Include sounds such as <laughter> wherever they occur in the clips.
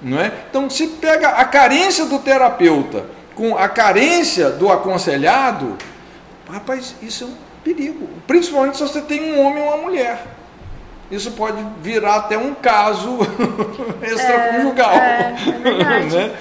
Não é? Então, se pega a carência do terapeuta com a carência do aconselhado, rapaz, isso é um perigo. Principalmente se você tem um homem ou uma mulher. Isso pode virar até um caso <laughs> extraconjugal. É, é, é verdade. né?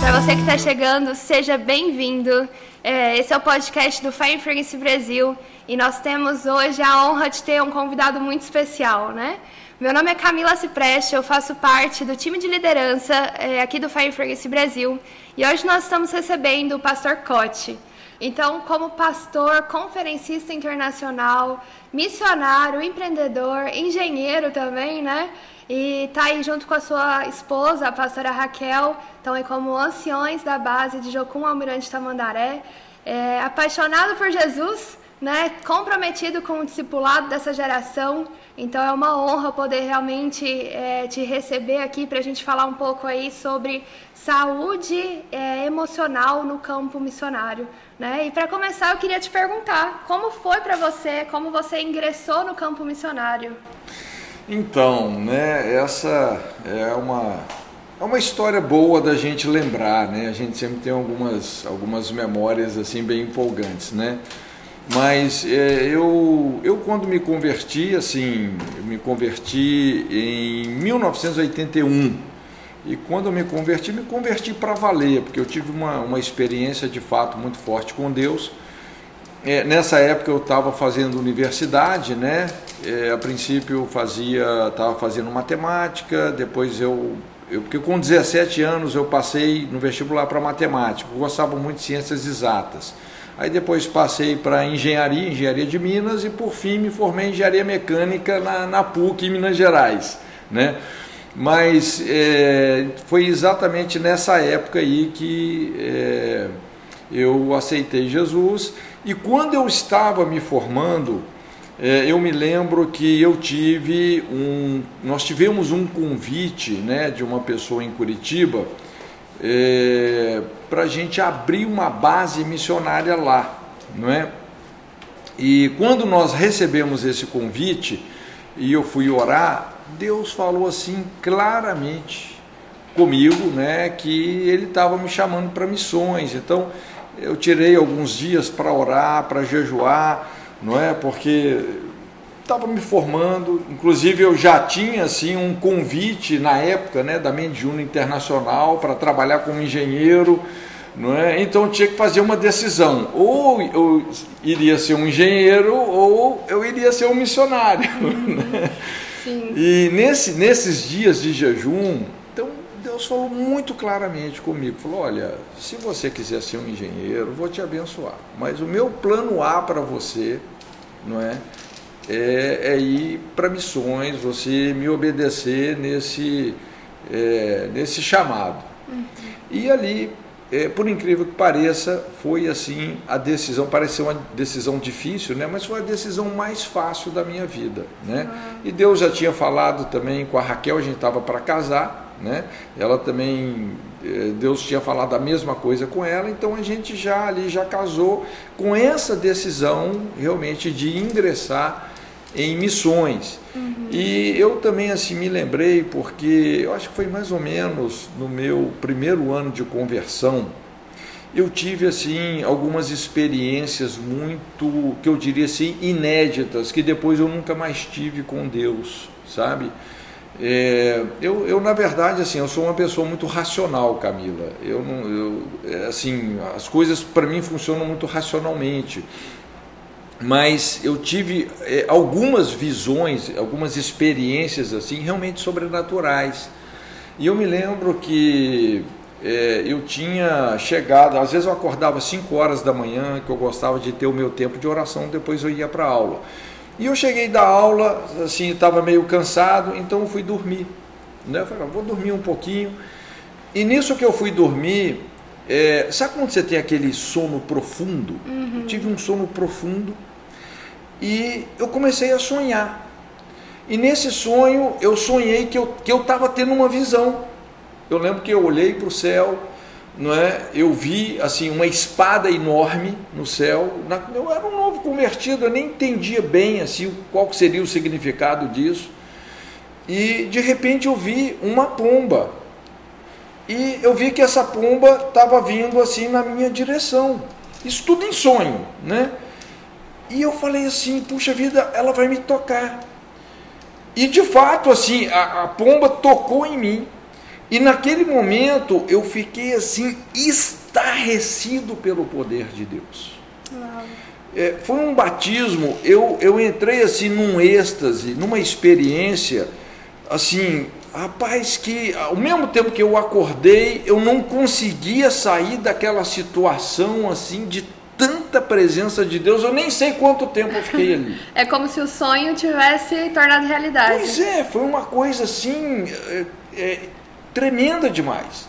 Para você que está chegando, seja bem-vindo. É, esse é o podcast do Fire Fragrance Brasil e nós temos hoje a honra de ter um convidado muito especial, né? Meu nome é Camila Cipreste, eu faço parte do time de liderança é, aqui do Fire Fragrance Brasil e hoje nós estamos recebendo o pastor Cote. Então, como pastor, conferencista internacional, missionário, empreendedor, engenheiro também, né? E tá aí junto com a sua esposa, a pastora Raquel, estão aí como anciões da base de Jocum Almirante Tamandaré, é, apaixonado por Jesus, né, comprometido com o discipulado dessa geração. Então é uma honra poder realmente é, te receber aqui para a gente falar um pouco aí sobre saúde é, emocional no campo missionário. Né? E para começar, eu queria te perguntar como foi para você, como você ingressou no campo missionário? Então, né, essa é uma, é uma história boa da gente lembrar, né? A gente sempre tem algumas, algumas memórias assim bem empolgantes, né? Mas é, eu, eu quando me converti, assim, me converti em 1981. E quando eu me converti, me converti para valer, porque eu tive uma, uma experiência de fato muito forte com Deus. É, nessa época eu estava fazendo universidade, né? É, a princípio eu fazia, estava fazendo matemática, depois eu, eu, porque com 17 anos eu passei no vestibular para matemática, eu gostava muito de ciências exatas. Aí depois passei para engenharia, engenharia de Minas e por fim me formei em engenharia mecânica na, na PUC em Minas Gerais, né? Mas é, foi exatamente nessa época aí que é, eu aceitei Jesus e quando eu estava me formando é, eu me lembro que eu tive um, nós tivemos um convite, né, de uma pessoa em Curitiba é, para a gente abrir uma base missionária lá, não é? E quando nós recebemos esse convite e eu fui orar, Deus falou assim claramente comigo, né, que Ele estava me chamando para missões. Então eu tirei alguns dias para orar, para jejuar não é? Porque estava me formando, inclusive eu já tinha assim um convite na época, né, da Mendiuna Internacional para trabalhar como engenheiro, não é? Então tinha que fazer uma decisão, ou eu iria ser um engenheiro ou eu iria ser um missionário. <laughs> Né? E nesse, nesses dias de jejum, então Deus falou muito claramente comigo, falou: olha, se você quiser ser um engenheiro, vou te abençoar, mas o meu plano A para você não é? É, é ir para missões, você me obedecer nesse, é, nesse chamado. Uhum. E ali, é, por incrível que pareça, foi assim a decisão, pareceu uma decisão difícil, né? mas foi a decisão mais fácil da minha vida. Né? Uhum. E Deus já tinha falado também com a Raquel, a gente estava para casar, né? ela também eh, Deus tinha falado a mesma coisa com ela, então a gente já ali já casou com essa decisão realmente de ingressar em missões. Uhum. E eu também assim me lembrei porque eu acho que foi mais ou menos no meu primeiro ano de conversão, eu tive assim algumas experiências muito, que eu diria assim, inéditas, que depois eu nunca mais tive com Deus, sabe? É, eu, eu, na verdade, assim, eu sou uma pessoa muito racional, Camila. Eu não, eu, é, assim, as coisas para mim funcionam muito racionalmente. Mas eu tive é, algumas visões, algumas experiências assim, realmente sobrenaturais. E eu me lembro que é, eu tinha chegado, às vezes eu acordava 5 horas da manhã, que eu gostava de ter o meu tempo de oração, depois eu ia para a aula. E eu cheguei da aula, assim, estava meio cansado, então eu fui dormir. Né? Eu falei, ah, vou dormir um pouquinho. E nisso que eu fui dormir, é, sabe quando você tem aquele sono profundo? Uhum. Eu tive um sono profundo e eu comecei a sonhar. E nesse sonho eu sonhei que eu estava que eu tendo uma visão. Eu lembro que eu olhei para o céu, não é? Eu vi assim uma espada enorme no céu. Eu era um novo convertido, eu nem entendia bem assim qual seria o significado disso. E de repente eu vi uma pomba. E eu vi que essa pomba estava vindo assim na minha direção. Isso tudo em sonho, né? E eu falei assim, puxa vida, ela vai me tocar. E de fato, assim, a, a pomba tocou em mim. E naquele momento eu fiquei assim estarrecido pelo poder de Deus. É, foi um batismo, eu, eu entrei assim num êxtase, numa experiência, assim, rapaz, que ao mesmo tempo que eu acordei, eu não conseguia sair daquela situação assim de tanta presença de Deus, eu nem sei quanto tempo eu fiquei ali. <laughs> É como se o sonho tivesse tornado realidade. Pois é, foi uma coisa assim. É, é, tremenda demais.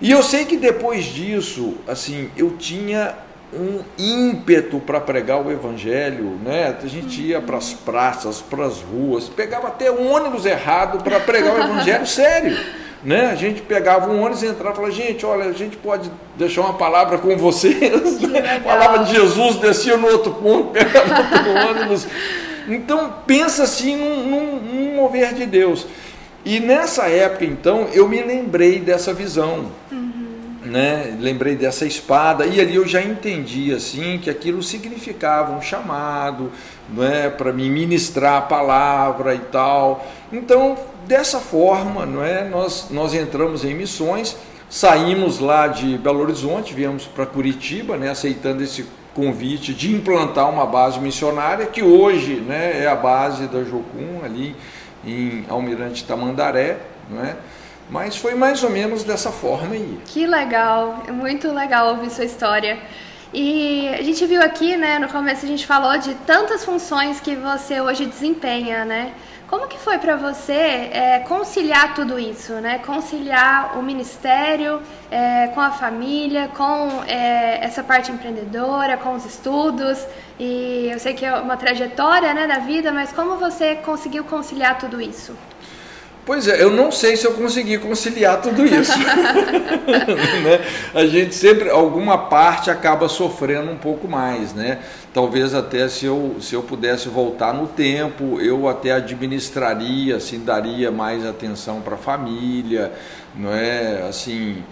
E eu sei que depois disso, assim, eu tinha um ímpeto para pregar o evangelho, né? A gente ia para as praças, para as ruas, pegava até um ônibus errado para pregar o evangelho <laughs> sério. Né? A gente pegava um ônibus e entrava e falava, gente, olha, a gente pode deixar uma palavra com vocês. Né? A palavra de Jesus descia no outro ponto, <laughs> pegava outro ônibus. Então pensa assim num, num, num mover de Deus. E nessa época, então, eu me lembrei dessa visão. Uhum. Né? Lembrei dessa espada, e ali eu já entendi assim que aquilo significava um chamado né? para me ministrar a palavra e tal. Então, dessa forma, não é? nós, nós entramos em missões, saímos lá de Belo Horizonte, viemos para Curitiba, né? aceitando esse convite de implantar uma base missionária, que hoje né? é a base da Jocum ali em Almirante Tamandaré, não é? Mas foi mais ou menos dessa forma aí. Que legal, é muito legal ouvir sua história. E a gente viu aqui, né, no começo a gente falou de tantas funções que você hoje desempenha, né? Como que foi para você é, conciliar tudo isso, né? Conciliar o ministério é, com a família, com é, essa parte empreendedora, com os estudos. E eu sei que é uma trajetória, né, da vida, mas como você conseguiu conciliar tudo isso? Pois é, eu não sei se eu consegui conciliar tudo isso. <laughs> né? A gente sempre, alguma parte acaba sofrendo um pouco mais, né? Talvez até se eu, se eu pudesse voltar no tempo, eu até administraria, assim, daria mais atenção para a família, não é? Assim,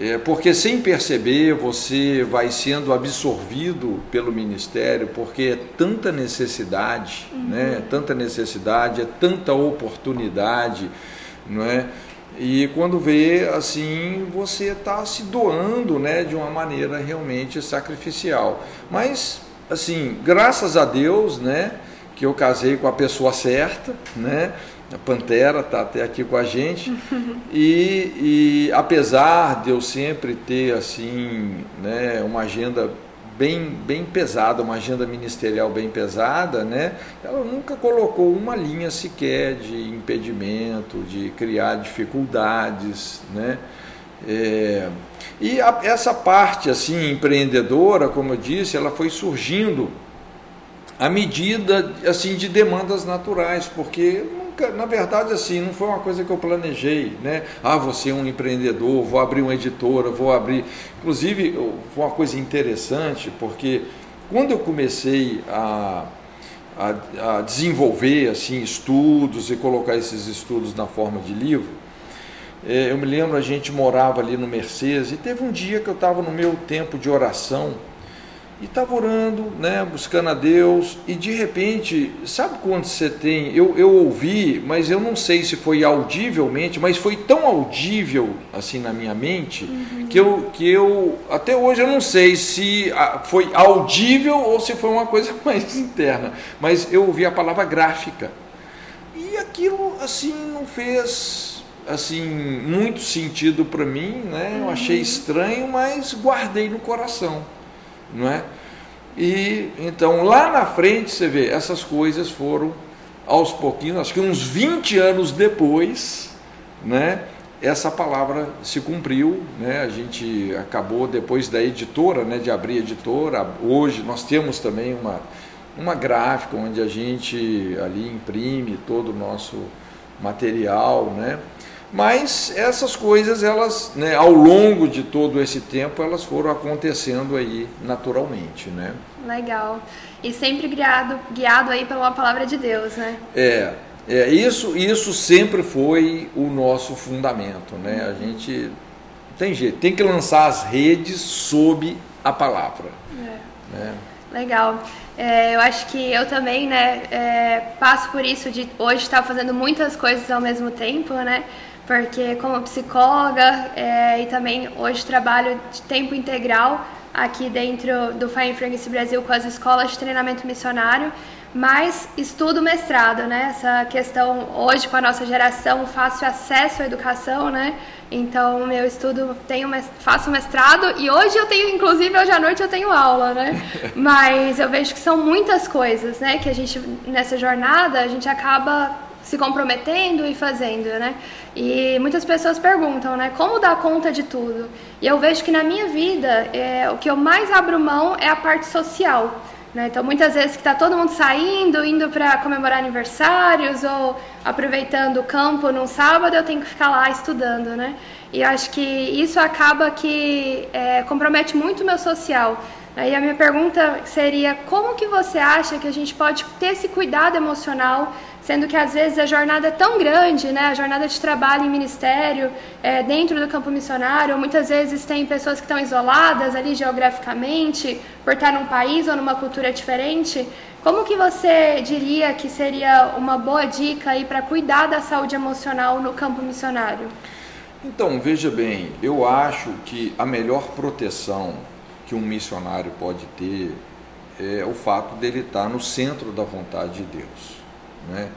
é, porque sem perceber você vai sendo absorvido pelo ministério, porque é tanta necessidade, uhum. né? É tanta necessidade, é tanta oportunidade, não é? E quando vê assim, você está se doando, né, de uma maneira realmente sacrificial. Mas assim, graças a Deus, né, que eu casei com a pessoa certa, né? A Pantera está até aqui com a gente. <laughs> E, e, apesar de eu sempre ter assim, né, uma agenda bem, bem pesada, uma agenda ministerial bem pesada, né, ela nunca colocou uma linha sequer de impedimento, de criar dificuldades. Né. É, e a, essa parte assim empreendedora, como eu disse, ela foi surgindo à medida assim de demandas naturais, porque na verdade, assim, não foi uma coisa que eu planejei, né? Ah, vou ser um empreendedor, vou abrir uma editora, vou abrir. Inclusive, foi uma coisa interessante, porque quando eu comecei a, a, a desenvolver assim estudos e colocar esses estudos na forma de livro, é, eu me lembro a gente morava ali no Mercedes e teve um dia que eu estava no meu tempo de oração e estava orando, né, buscando a Deus, e de repente, sabe quando você tem? Eu, eu ouvi, mas eu não sei se foi audivelmente, mas foi tão audível assim na minha mente uhum. que, eu, que eu, até hoje eu não sei se foi audível ou se foi uma coisa <laughs> mais interna, mas eu ouvi a palavra gráfica, e aquilo assim não fez assim muito sentido para mim, né? Eu achei uhum. estranho, mas guardei no coração não é? E então lá na frente você vê, essas coisas foram aos pouquinhos, acho que uns 20 anos depois, né? Essa palavra se cumpriu, né? A gente acabou depois da editora, né? De abrir a editora. Hoje nós temos também uma uma gráfica onde a gente ali imprime todo o nosso material, né? Mas essas coisas, elas, né, ao longo de todo esse tempo, elas foram acontecendo aí naturalmente, né? Legal. E sempre guiado, guiado aí pela palavra de Deus, né? É, é isso, isso sempre foi o nosso fundamento, né? A gente tem jeito, tem que lançar as redes sob a palavra. É. Né? Legal. É, eu acho que eu também, né, é, passo por isso de hoje estar fazendo muitas coisas ao mesmo tempo, né? Porque como psicóloga é, e também hoje trabalho de tempo integral aqui dentro do Fire Fragrance Brasil com as escolas de treinamento missionário, mas estudo mestrado, né? Essa questão hoje com a nossa geração, fácil acesso à educação, né? Então, meu estudo, tenho, faço mestrado e hoje eu tenho, inclusive, hoje à noite eu tenho aula, né? <laughs> Mas eu vejo que são muitas coisas, né? Que a gente, nessa jornada, a gente acaba se comprometendo e fazendo, né? E muitas pessoas perguntam, né? Como dar conta de tudo? E eu vejo que na minha vida, é, o que eu mais abro mão é a parte social. Né? Então, muitas vezes que está todo mundo saindo, indo para comemorar aniversários ou aproveitando o campo num sábado, eu tenho que ficar lá estudando, né? E acho que isso acaba que é, compromete muito o meu social. Aí a minha pergunta seria, como que você acha que a gente pode ter esse cuidado emocional sendo que às vezes a jornada é tão grande, né? A jornada de trabalho em ministério, é, dentro do campo missionário, muitas vezes tem pessoas que estão isoladas ali geograficamente, por estar num país ou numa cultura diferente. Como que você diria que seria uma boa dica aí para cuidar da saúde emocional no campo missionário? Então, veja bem, eu acho que a melhor proteção que um missionário pode ter é o fato dele estar no centro da vontade de Deus. Né?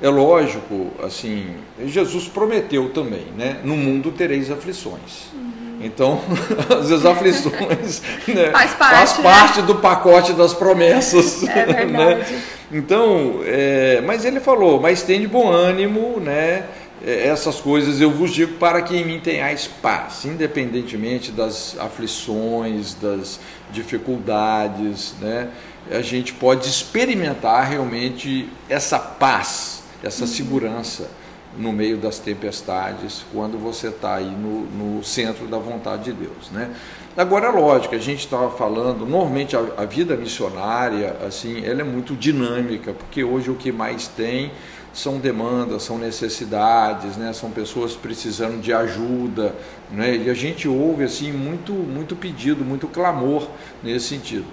É lógico, assim, Jesus prometeu também, né? No mundo tereis aflições. Uhum. Então, <laughs> às vezes aflições <laughs> né? faz parte, faz né? parte né? do pacote das promessas. <laughs> É né? verdade. Né? Então, é, mas ele falou, mas tem de bom ânimo, né? É, essas coisas eu vos digo para que em mim tenhais paz, independentemente das aflições, das dificuldades, né? A gente pode experimentar realmente essa paz, essa segurança no meio das tempestades, quando você está aí no, no, centro da vontade de Deus, né? Agora, é lógico, a gente estava falando, normalmente a, a, vida missionária, assim, ela é muito dinâmica, porque hoje o que mais tem são demandas, são necessidades, né? São pessoas precisando de ajuda, né? E a gente ouve, assim, muito, muito pedido, muito clamor nesse sentido.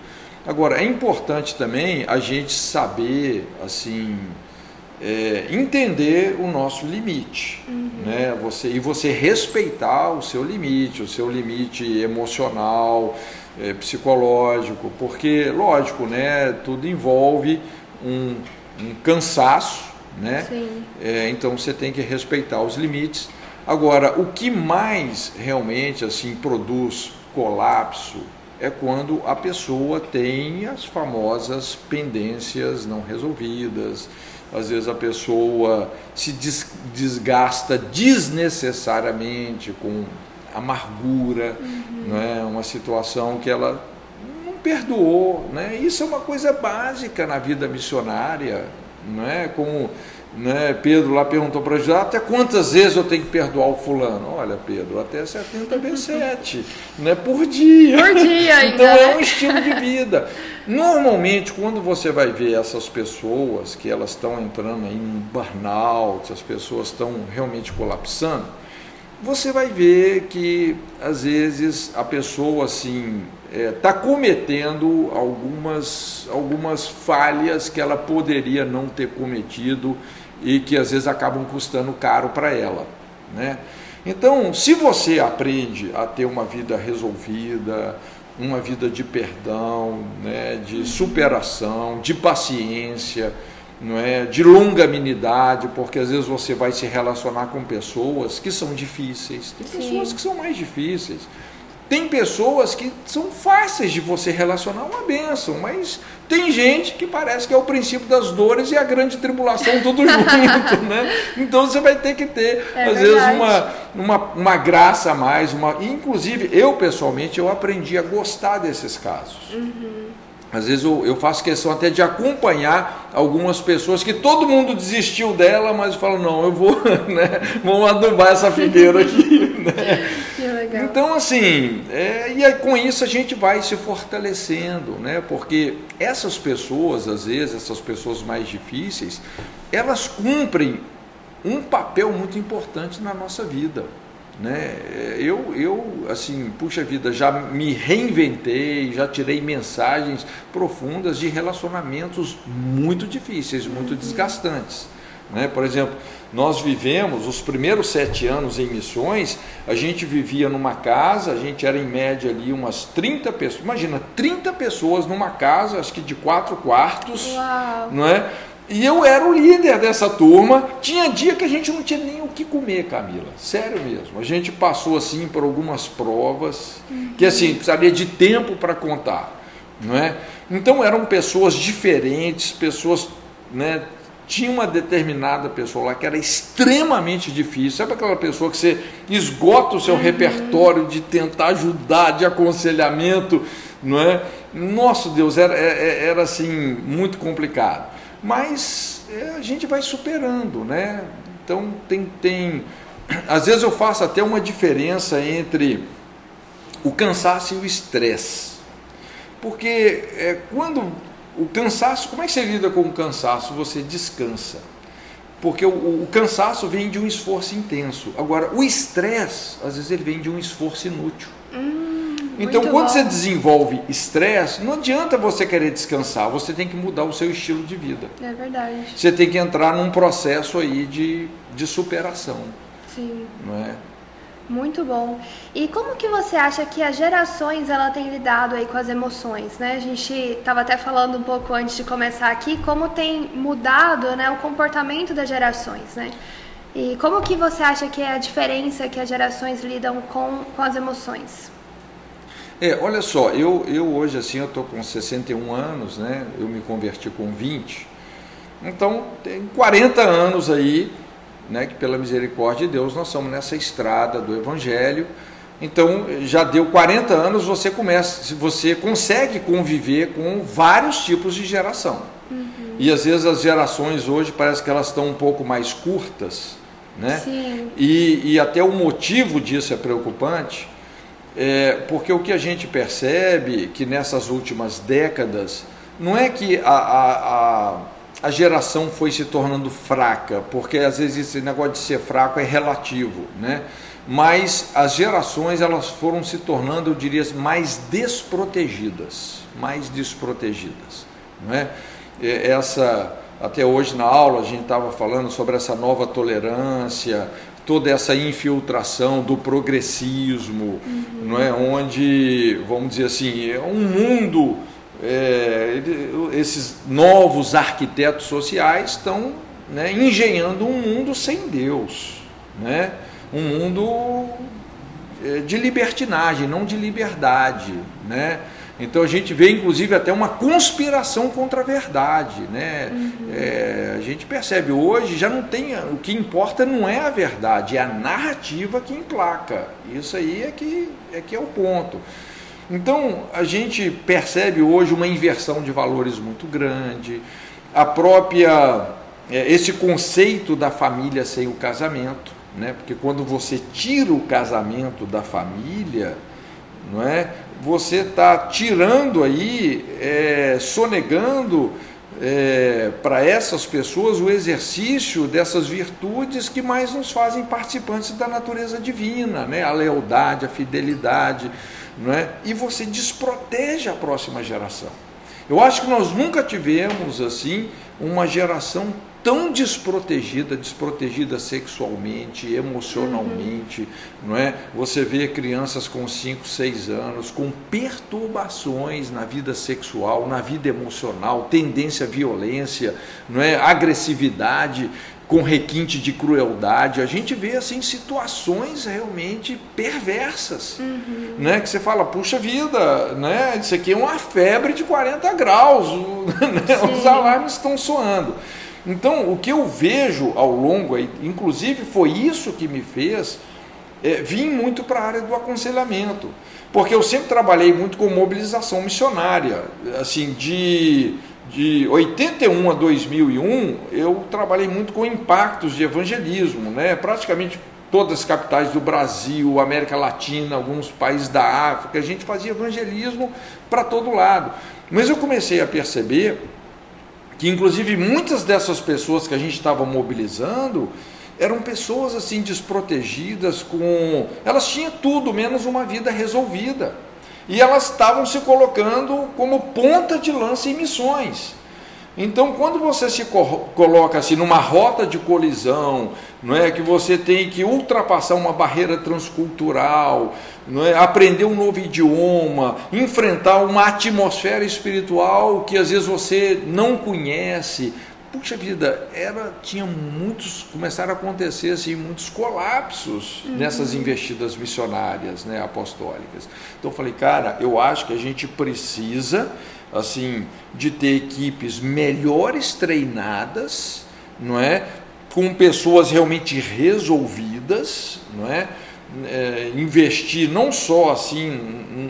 Agora, é importante também a gente saber, assim, é, entender o nosso limite, uhum. né? Você, e você respeitar o seu limite, o seu limite emocional, é, psicológico, porque, lógico, né? Tudo envolve um, um cansaço, né? É, então você tem que respeitar os limites. Agora, o que mais realmente assim produz colapso é quando a pessoa tem as famosas pendências não resolvidas. Às vezes a pessoa se desgasta desnecessariamente com amargura, uhum. né? uma situação que ela não perdoou. Né? Isso é uma coisa básica na vida missionária, não é? como né? Pedro lá perguntou para Jesus, até quantas vezes eu tenho que perdoar o fulano? Olha, Pedro, até 70 vezes 7, né? por dia. Por dia <laughs> ainda. então é um estilo de vida. Normalmente, quando você vai ver essas pessoas que elas estão entrando em um burnout, as pessoas estão realmente colapsando, você vai ver que às vezes a pessoa assim está é, tá cometendo algumas, algumas falhas que ela poderia não ter cometido e que às vezes acabam custando caro para ela. Né? Então, se você aprende a ter uma vida resolvida, uma vida de perdão, né, de superação, de paciência, não é, de longanimidade, porque às vezes você vai se relacionar com pessoas que são difíceis, tem pessoas Sim. que são mais difíceis. Tem pessoas que são fáceis de você relacionar uma benção, mas tem gente que parece que é o princípio das dores e a grande tribulação <laughs> tudo junto, né? Então você vai ter que ter, é às verdade. vezes, uma, uma, uma graça a mais. Uma... Inclusive, eu pessoalmente, eu aprendi a gostar desses casos. Uhum. às vezes eu, eu, faço questão até de acompanhar algumas pessoas que todo mundo desistiu dela, mas falam, não, eu vou, <laughs> né, vamos adubar essa figueira aqui. Né? <laughs> Que legal. Então, assim, é, e com isso a gente vai se fortalecendo, né? Porque essas pessoas, às vezes, essas pessoas mais difíceis, elas cumprem um papel muito importante na nossa vida. Né? Eu, eu, assim, puxa vida, já me reinventei, já tirei mensagens profundas de relacionamentos muito difíceis, muito desgastantes. Né? Por exemplo, nós vivemos os primeiros sete anos em missões, a gente vivia numa casa, a gente era em média ali umas 30 pessoas, imagina, 30 pessoas numa casa, acho que de quatro quartos, Uau. não é? E eu era o líder dessa turma. Tinha dia que a gente não tinha nem o que comer, Camila. Sério mesmo. A gente passou assim por algumas provas uhum. que assim precisaria de tempo para contar, não é? Então eram pessoas diferentes, pessoas, né? Tinha uma determinada pessoa lá que era extremamente difícil. Sabe aquela pessoa que você esgota o seu uhum. repertório de tentar ajudar, de aconselhamento, não é? Nosso Deus, era, era, é, era assim muito complicado mas é, a gente vai superando, né? Então tem, tem. Às vezes eu faço até uma diferença entre o cansaço e o estresse. Porque é, quando o cansaço, como é que você lida com o cansaço? Você descansa. Porque o, o cansaço vem de um esforço intenso. Agora, o estresse, às vezes, ele vem de um esforço inútil. Hum. Então, quando bom. você desenvolve estresse, não adianta você querer descansar, você tem que mudar o seu estilo de vida. É verdade. Você tem que entrar num processo aí de, de superação. Sim. Não é? Muito bom. E como que você acha que as gerações ela tem lidado aí com as emoções, né? A gente estava até falando um pouco antes de começar aqui como tem mudado, né, o comportamento das gerações, né? E como que você acha que é a diferença que as gerações lidam com, com as emoções? É, olha só, eu, eu hoje assim, eu estou com 61 anos, né? Eu me converti com 20. Então, tem 40 anos aí, né, que pela misericórdia de Deus nós estamos nessa estrada do evangelho. Então, já deu 40 anos, você começa, você consegue conviver com vários tipos de geração. Uhum. E às vezes as gerações hoje parece que elas estão um pouco mais curtas, né? Sim. E, e até o motivo disso é preocupante é, porque o que a gente percebe que nessas últimas décadas não é que a, a, a, a geração foi se tornando fraca, porque às vezes esse negócio de ser fraco é relativo, né? mas as gerações elas foram se tornando, eu diria, mais desprotegidas, mais desprotegidas, não é? Essa até hoje na aula a gente estava falando sobre essa nova tolerância, toda essa infiltração do progressismo, uhum. não é? onde, vamos dizer assim, é um mundo, é, esses novos arquitetos sociais estão né, engenhando um mundo sem Deus, né? um mundo é, de libertinagem, não de liberdade. Né? Então a gente vê inclusive até uma conspiração contra a verdade. Né? Uhum. É, a gente percebe hoje já não tem. O que importa não é a verdade, é a narrativa que emplaca. Isso aí é que é, que é o ponto. Então a gente percebe hoje uma inversão de valores muito grande, a própria. É, esse conceito da família sem o casamento, né? porque quando você tira o casamento da família, não é? você está tirando aí, é, sonegando é, para essas pessoas o exercício dessas virtudes que mais nos fazem participantes da natureza divina, né? a lealdade, a fidelidade, não é? e você desprotege a próxima geração. Eu acho que nós nunca tivemos assim uma geração tão desprotegida, desprotegida sexualmente, emocionalmente, uhum. não é? Você vê crianças com 5, 6 anos com perturbações na vida sexual, na vida emocional, tendência à violência, não é? Agressividade com requinte de crueldade. A gente vê assim situações realmente perversas, uhum. né? Que você fala, puxa vida, né? Isso aqui é uma febre de 40 graus, <laughs> né? os alarmes estão soando. Então, o que eu vejo ao longo, inclusive foi isso que me fez é, vim muito para a área do aconselhamento, porque eu sempre trabalhei muito com mobilização missionária, assim, de, de 81 a 2001, eu trabalhei muito com impactos de evangelismo, né? praticamente todas as capitais do Brasil, América Latina, alguns países da África, a gente fazia evangelismo para todo lado. Mas eu comecei a perceber que, inclusive, muitas dessas pessoas que a gente estava mobilizando eram pessoas assim desprotegidas, com elas tinham tudo menos uma vida resolvida. E elas estavam se colocando como ponta de lança em missões. Então, quando você se coloca assim numa rota de colisão, não é que você tem que ultrapassar uma barreira transcultural, não é aprender um novo idioma, enfrentar uma atmosfera espiritual que às vezes você não conhece. Puxa vida, era tinha muitos começaram a acontecer assim muitos colapsos uhum. nessas investidas missionárias, né, apostólicas. Então eu falei, cara, eu acho que a gente precisa assim, de ter equipes melhores treinadas, não é? Com pessoas realmente resolvidas, não é? é? investir não só assim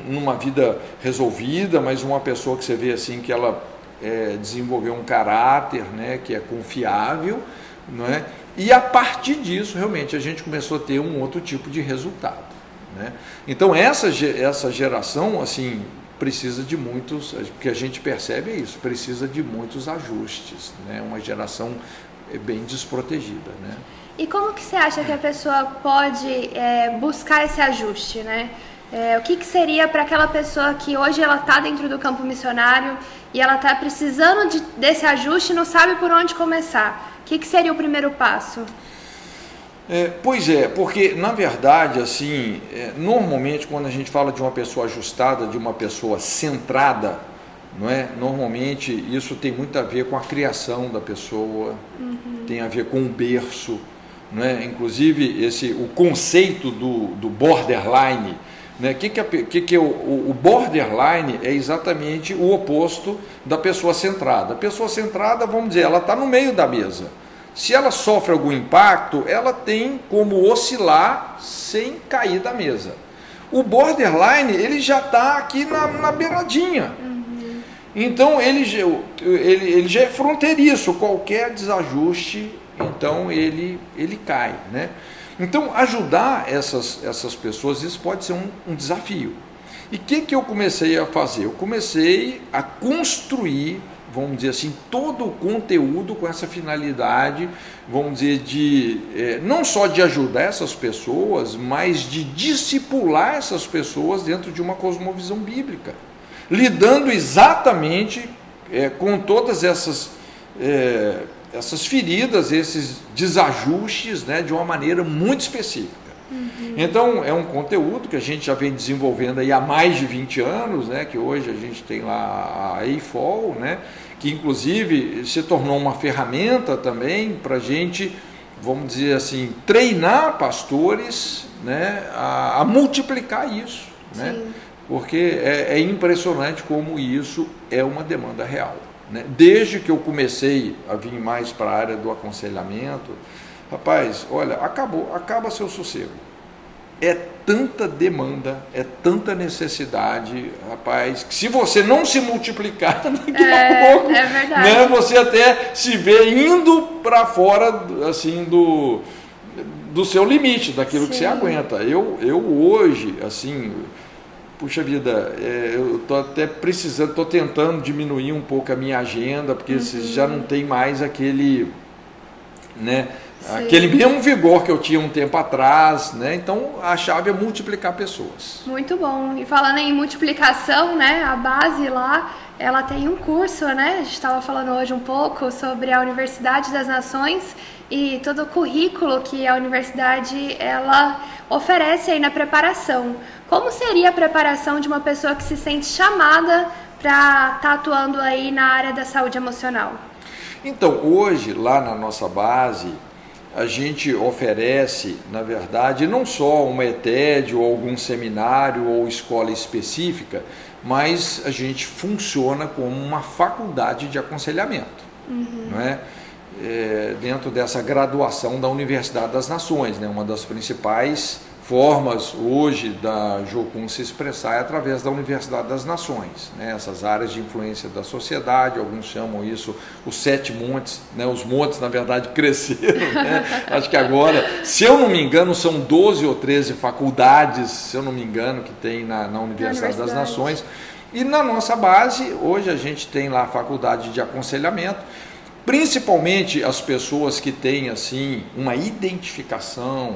numa vida resolvida, mas uma pessoa que você vê assim que ela é, desenvolveu um caráter, né, que é confiável, é? E a partir disso, realmente, a gente começou a ter um outro tipo de resultado. Né? Então, essa, essa geração, assim, precisa de muitos, o que a gente percebe é isso, precisa de muitos ajustes, né? uma geração é, bem desprotegida. Né? E como que você acha que a pessoa pode é, buscar esse ajuste? Né? É, o que, que seria para aquela pessoa que hoje ela está dentro do campo missionário e ela está precisando de, desse ajuste e não sabe por onde começar? O que, que seria o primeiro passo? É, pois é, porque na verdade, assim, é, normalmente quando a gente fala de uma pessoa ajustada, de uma pessoa centrada, não é? Normalmente isso tem muito a ver com a criação da pessoa, uhum. tem a ver com o berço, não é? Inclusive esse o conceito do, do borderline, né? Que que, é, que, que o, o borderline é exatamente o oposto da pessoa centrada. A pessoa centrada, vamos dizer, ela está no meio da mesa. Se ela sofre algum impacto, ela tem como oscilar sem cair da mesa. O borderline, ele já está aqui na, na beiradinha. Uhum. Então, ele, ele, ele já é fronteiriço. Qualquer desajuste, então, ele, ele cai. Né? Então, ajudar essas, essas pessoas, isso pode ser um, um desafio. E o que, que eu comecei a fazer? Eu comecei a construir vamos dizer assim, todo o conteúdo com essa finalidade, vamos dizer, de é, não só de ajudar essas pessoas, mas de discipular essas pessoas dentro de uma cosmovisão bíblica, lidando exatamente é, com todas essas, é, essas feridas, esses desajustes, né, de uma maneira muito específica. Uhum. Então, é um conteúdo que a gente já vem desenvolvendo aí há mais de 20 anos, né, que hoje a gente tem lá a EIFOL, né, que inclusive se tornou uma ferramenta também para a gente, vamos dizer assim, treinar pastores né, a, a multiplicar isso. Né? Porque é, é, impressionante como isso é uma demanda real. Né? Desde que eu comecei a vir mais para a área do aconselhamento, rapaz, olha, acabou, acaba seu sossego é tanta demanda, é tanta necessidade, rapaz, que se você não se multiplicar <laughs> daqui é, a pouco, é né, você até se vê indo para fora assim do, do seu limite, daquilo Sim. que você aguenta. Eu, eu hoje, assim, puxa vida, é, eu estou até precisando, estou tentando diminuir um pouco a minha agenda, porque uhum. já não tem mais aquele, né? Sim. Aquele mesmo vigor que eu tinha um tempo atrás, né? Então a chave é multiplicar pessoas. Muito bom. E falando em multiplicação, né? A base lá, ela tem um curso, né? A gente estava falando hoje um pouco sobre a Universidade das Nações e todo o currículo que a universidade ela oferece aí na preparação. Como seria a preparação de uma pessoa que se sente chamada para estar tá atuando aí na área da saúde emocional? Então, hoje, lá na nossa base, a gente oferece, na verdade, não só uma ETED ou algum seminário ou escola específica, mas a gente funciona como uma faculdade de aconselhamento, uhum. não é? É? dentro dessa graduação da Universidade das Nações, né? uma das principais formas hoje da Jocum se expressar é através da Universidade das Nações, né? essas áreas de influência da sociedade, alguns chamam isso os sete montes, né? os montes na verdade <laughs> cresceram, né? acho que agora, se eu não me engano, são 12 ou 13 faculdades, se eu não me engano, que tem na, na Universidade, Universidade das Nações, e na nossa base, hoje a gente tem lá a faculdade de aconselhamento, principalmente as pessoas que têm assim uma identificação,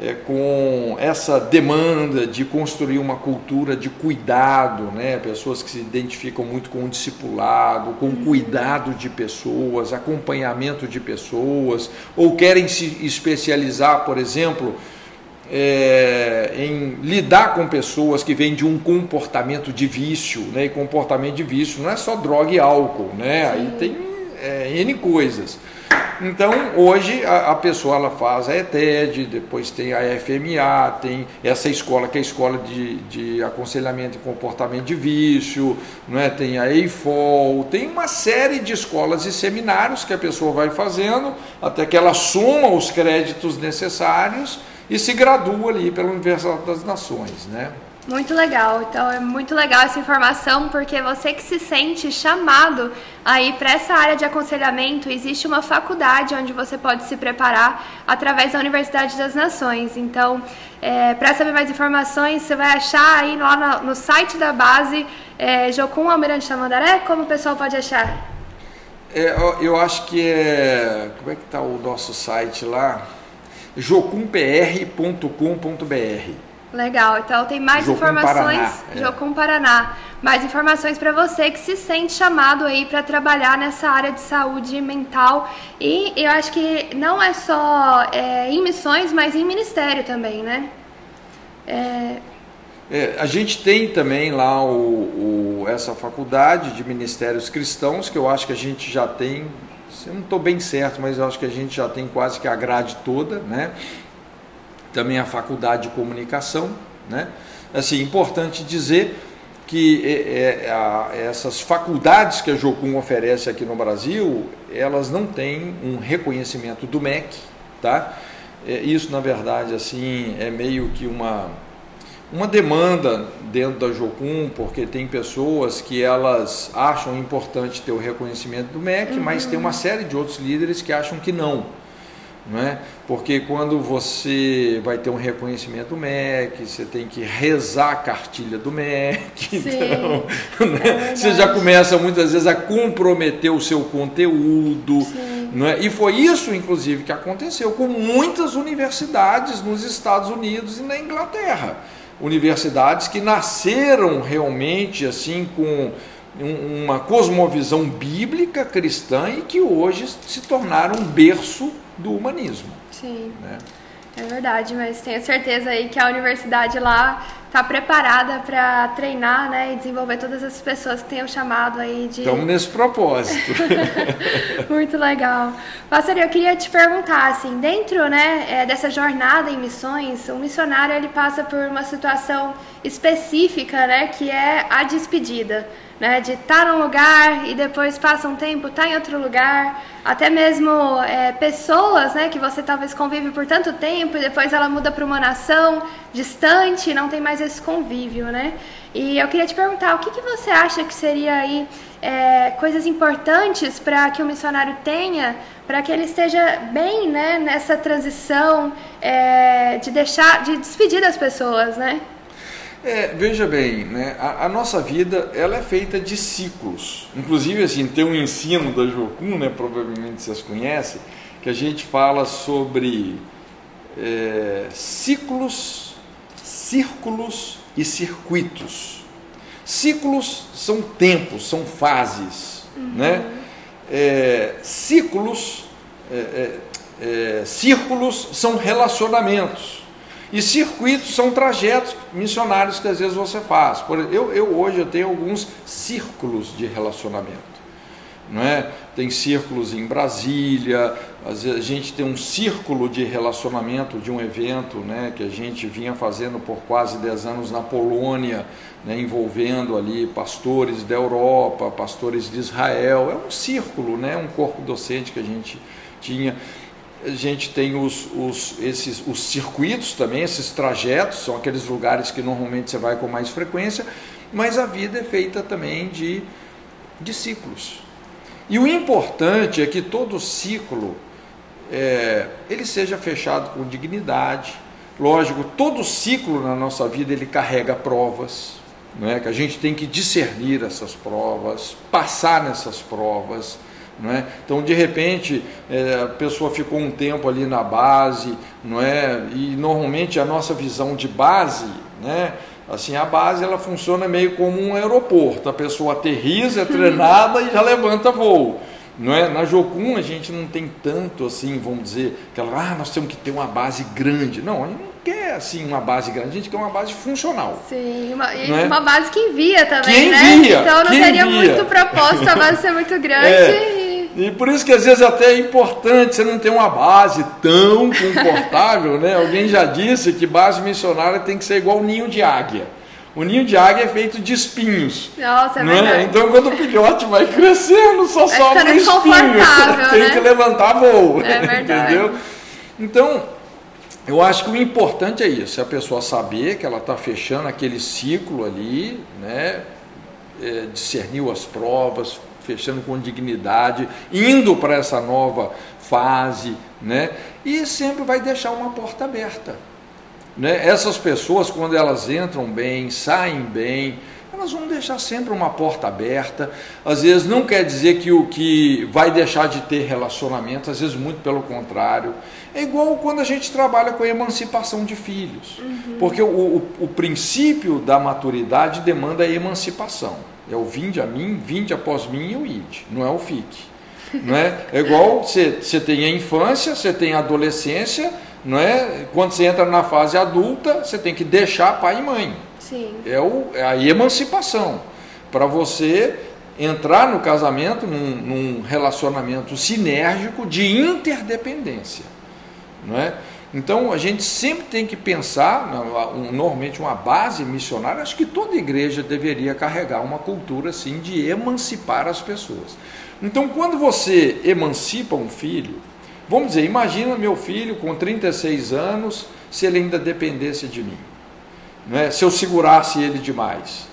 é, com essa demanda de construir uma cultura de cuidado, né? pessoas que se identificam muito com o discipulado, com o cuidado de pessoas, acompanhamento de pessoas, ou querem se especializar, por exemplo, é, em lidar com pessoas que vêm de um comportamento de vício, né? e comportamento de vício não é só droga e álcool, né? aí tem é, N coisas. Então, hoje a, a, pessoa ela faz a ETED, depois tem a FMA, tem essa escola que é a escola de, de aconselhamento e comportamento de vício, não é? tem a EIFOL, tem uma série de escolas e seminários que a pessoa vai fazendo até que ela soma os créditos necessários e se gradua ali pela Universidade das Nações. Né? Muito legal. Então é muito legal essa informação porque você que se sente chamado aí para essa área de aconselhamento, existe uma faculdade onde você pode se preparar através da Universidade das Nações. Então, é, para saber mais informações, você vai achar aí lá no, no site da base é, Jocum Almirante Tamandaré. Como o pessoal pode achar? É, eu acho que é. Como é que está o nosso site lá? jocumpr.com.br Legal, então tem mais informações. Paraná, é. Jocum Paraná. Mais informações para você que se sente chamado aí para trabalhar nessa área de saúde mental. E eu acho que não é só é, em missões, mas em ministério também, né? É... É, a gente tem também lá o, o, essa faculdade de ministérios cristãos, que eu acho que a gente já tem, eu não estou bem certo, mas eu acho que a gente já tem quase que a grade toda, né? Também a faculdade de comunicação. Né? Assim, importante dizer que é, é, a, essas faculdades que a Jocum oferece aqui no Brasil, elas não têm um reconhecimento do MEC, tá? É, isso, na verdade, assim, é meio que uma, uma demanda dentro da Jocum, porque tem pessoas que elas acham importante ter o reconhecimento do MEC, uhum. mas tem uma série de outros líderes que acham que não é? Porque quando você vai ter um reconhecimento do MEC, você tem que rezar a cartilha do MEC, Sim, então né? é <laughs> você já começa muitas vezes a comprometer o seu conteúdo, Sim. é? E foi isso, inclusive, que aconteceu com muitas universidades nos Estados Unidos e na Inglaterra, universidades que nasceram realmente assim com uma cosmovisão bíblica cristã e que hoje se tornaram um berço do humanismo. Sim. Né? É verdade, mas tenho certeza aí que a universidade lá está preparada para treinar né, e desenvolver todas as pessoas que tenham chamado aí de. Estamos nesse propósito. <laughs> Muito legal. Pastor, eu queria te perguntar, assim, dentro né, é, dessa jornada em missões, o missionário ele passa por uma situação específica, né, que é a despedida né, de estar tá num lugar e depois passa um tempo, está em outro lugar, até mesmo é, pessoas né, que você talvez convive por tanto tempo e depois ela muda para uma nação distante, não tem mais esse convívio, né? E eu queria te perguntar, o que, que você acha que seria aí é, coisas importantes para que o missionário tenha, para que ele esteja bem né, nessa transição é, de deixar, de despedir das pessoas, né? É, veja bem, né, a, a, nossa vida ela é feita de ciclos. Inclusive, assim, tem um ensino da Jocum, né, provavelmente vocês conhecem, que a gente fala sobre é, ciclos, círculos e circuitos. Ciclos são tempos, são fases. Uhum. Né? É, ciclos, é, é, é círculos são relacionamentos. E circuitos são trajetos missionários que às vezes você faz. Por, eu, eu hoje eu tenho alguns círculos de relacionamento. Não é? Tem círculos em Brasília, às vezes a gente tem um círculo de relacionamento de um evento né, que a gente vinha fazendo por quase 10 anos na Polônia, né, envolvendo ali pastores da Europa, pastores de Israel. É um círculo, né, um corpo docente que a gente tinha. A gente tem os, os, esses, os circuitos também, esses trajetos, são aqueles lugares que normalmente você vai com mais frequência, mas a vida é feita também de, de ciclos. E o importante é que todo ciclo é, ele seja fechado com dignidade. Lógico, todo ciclo na nossa vida ele carrega provas, é? que a gente tem que discernir essas provas, passar nessas provas. Não é? Então, de repente, é, a pessoa ficou um tempo ali na base, não é? e normalmente a nossa visão de base, né? assim, a base ela funciona meio como um aeroporto, a pessoa aterriza, é <laughs> treinada e já levanta voo. Não é? Na Jocum a gente não tem tanto assim, vamos dizer, aquela, ah, nós temos que ter uma base grande. Não, a gente não quer assim uma base grande, a gente quer uma base funcional. Sim, uma, e é? uma base que envia também, que né? Envia, então não teria envia. muito propósito a base ser muito <laughs> grande. É. E por isso que às vezes até é importante você não ter uma base tão confortável, né? Alguém já disse que base missionária tem que ser igual um ninho de águia. O ninho de águia é feito de espinhos. Nossa, é né? verdade. Então, quando o filhote vai crescendo, só Vai sobra ficando espinho. <laughs> Tem né? que levantar voo. É <laughs> verdade. Entendeu? Então, eu acho que o importante é isso: é a pessoa saber que ela está fechando aquele ciclo ali, né? É, discerniu as provas, fechando com dignidade, indo para essa nova fase, né? E sempre vai deixar uma porta aberta. Né? Essas pessoas, quando elas entram bem, saem bem, elas vão deixar sempre uma porta aberta. Às vezes não quer dizer que o que vai deixar de ter relacionamento, às vezes muito pelo contrário. É igual quando a gente trabalha com a emancipação de filhos. Uhum. Porque o, o, o princípio da maturidade demanda a emancipação. É o vinde a mim, vinde após mim e o ide, não é o fique. Não é? é igual você, você tem a infância, você tem a adolescência, não é? Quando você entra na fase adulta, você tem que deixar pai e mãe. Sim. É, o, é a emancipação. Para você entrar no casamento, num, num, relacionamento sinérgico de interdependência. Não é? Então a gente sempre tem que pensar, normalmente uma base missionária, acho que toda igreja deveria carregar uma cultura assim de emancipar as pessoas. Então quando você emancipa um filho, Vamos dizer, imagina meu filho com 36 anos, se ele ainda dependesse de mim. Né? Se eu segurasse ele demais.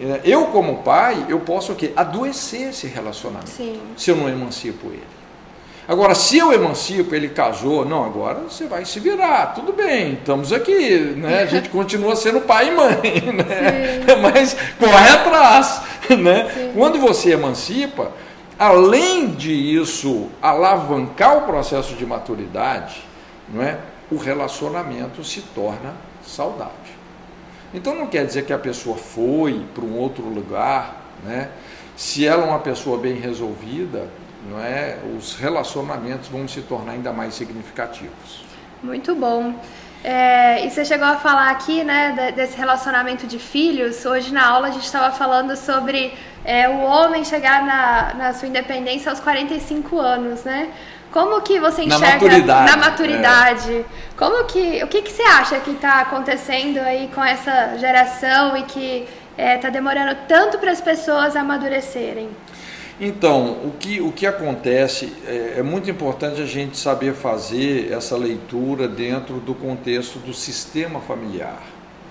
É, eu, como pai, eu posso o quê? Adoecer esse relacionamento. Sim. Se eu não emancipo ele. Agora, se eu emancipo, ele casou, não, agora você vai se virar, tudo bem, estamos aqui, né? A gente <laughs> continua sendo pai e mãe, né? <laughs> Mas corre atrás, né? Sim. Quando você emancipa, além de isso alavancar o processo de maturidade, não é? o relacionamento se torna saudável. Então não quer dizer que a pessoa foi para um outro lugar, né? se ela é uma pessoa bem resolvida, não é? os relacionamentos vão se tornar ainda mais significativos. Muito bom. É, e você chegou a falar aqui, né, desse relacionamento de filhos. Hoje na aula a gente estava falando sobre é, o homem chegar na, na sua independência aos 45 anos, né? Como que você enxerga na maturidade? Na maturidade é. Como que, o que, que você acha que está acontecendo aí com essa geração e que está demorando tanto para as pessoas amadurecerem? Então, o que, o que acontece é, é, muito importante a gente saber fazer essa leitura dentro do contexto do sistema familiar,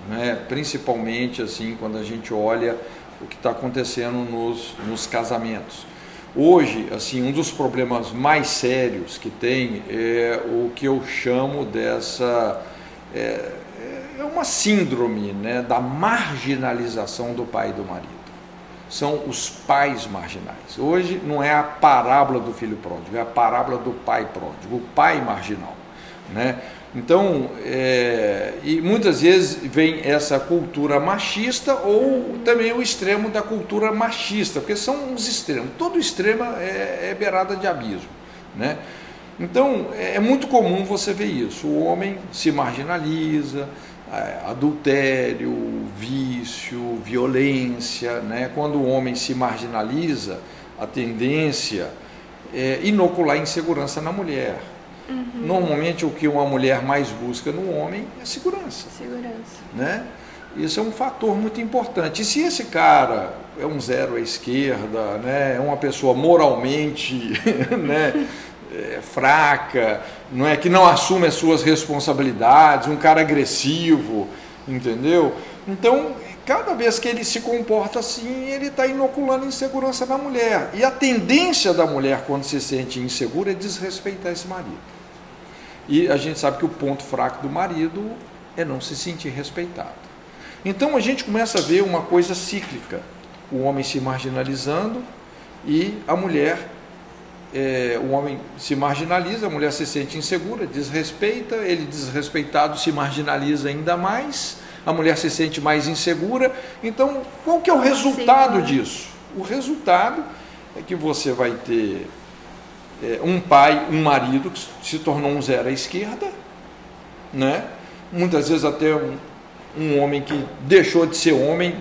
né? principalmente assim quando a gente olha o que está acontecendo nos, nos casamentos. Hoje, assim, um dos problemas mais sérios que tem é o que eu chamo dessa é, é uma síndrome né, da marginalização do pai e do marido são os pais marginais. Hoje não é a parábola do filho pródigo, é a parábola do pai pródigo, o pai marginal. Né? Então, é, e muitas vezes vem essa cultura machista ou também o extremo da cultura machista, porque são os extremos. Todo extremo é, é beirada de abismo. Né? Então, é, é muito comum você ver isso. O homem se marginaliza, é, adultério, vício, violência. Né? Quando o homem se marginaliza, a tendência é inocular insegurança na mulher. Uhum. Normalmente o que uma mulher mais busca no homem é segurança. Segurança. Né? Isso é um fator muito importante. E se esse cara é um zero à esquerda, né? é uma pessoa moralmente <laughs> né? é, fraca, não é que não assume as suas responsabilidades, um cara agressivo, entendeu? Então, cada vez que ele se comporta assim, ele está inoculando insegurança na mulher. E a tendência da mulher, quando se sente insegura, é desrespeitar esse marido. E a gente sabe que o ponto fraco do marido é não se sentir respeitado. Então a gente começa a ver uma coisa cíclica: o homem se marginalizando e a mulher, é, o homem se marginaliza, a mulher se sente insegura, desrespeita, ele desrespeitado se marginaliza ainda mais, a mulher se sente mais insegura. Então, qual que é o resultado disso? O resultado é que você vai ter um pai, um marido que se tornou um zero à esquerda, né? muitas vezes até um, um homem que deixou de ser homem,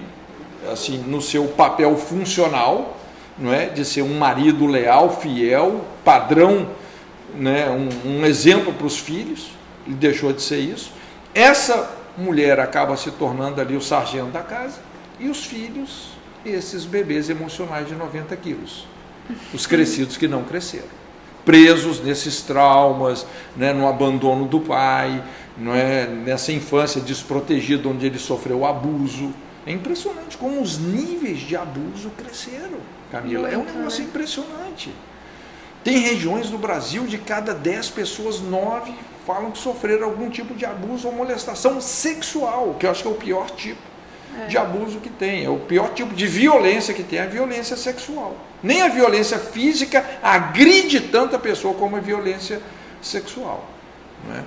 assim, no seu papel funcional, não é? de ser um marido leal, fiel, padrão, né? um, um exemplo para os filhos, ele deixou de ser isso. Essa mulher acaba se tornando ali o sargento da casa, e os filhos, esses bebês emocionais de 90 quilos, os crescidos que não cresceram, presos nesses traumas, né? no abandono do pai, não é? nessa infância desprotegida onde ele sofreu abuso. É impressionante como os níveis de abuso cresceram, Camila. é um negócio né? impressionante. Tem regiões do Brasil de cada 10 pessoas, 9 falam que sofreram algum tipo de abuso ou molestação sexual, que eu acho que é o pior tipo é. de abuso que tem. É o pior tipo de violência que tem, a violência sexual. Nem a violência física agride tanta pessoa como a violência sexual. Não é?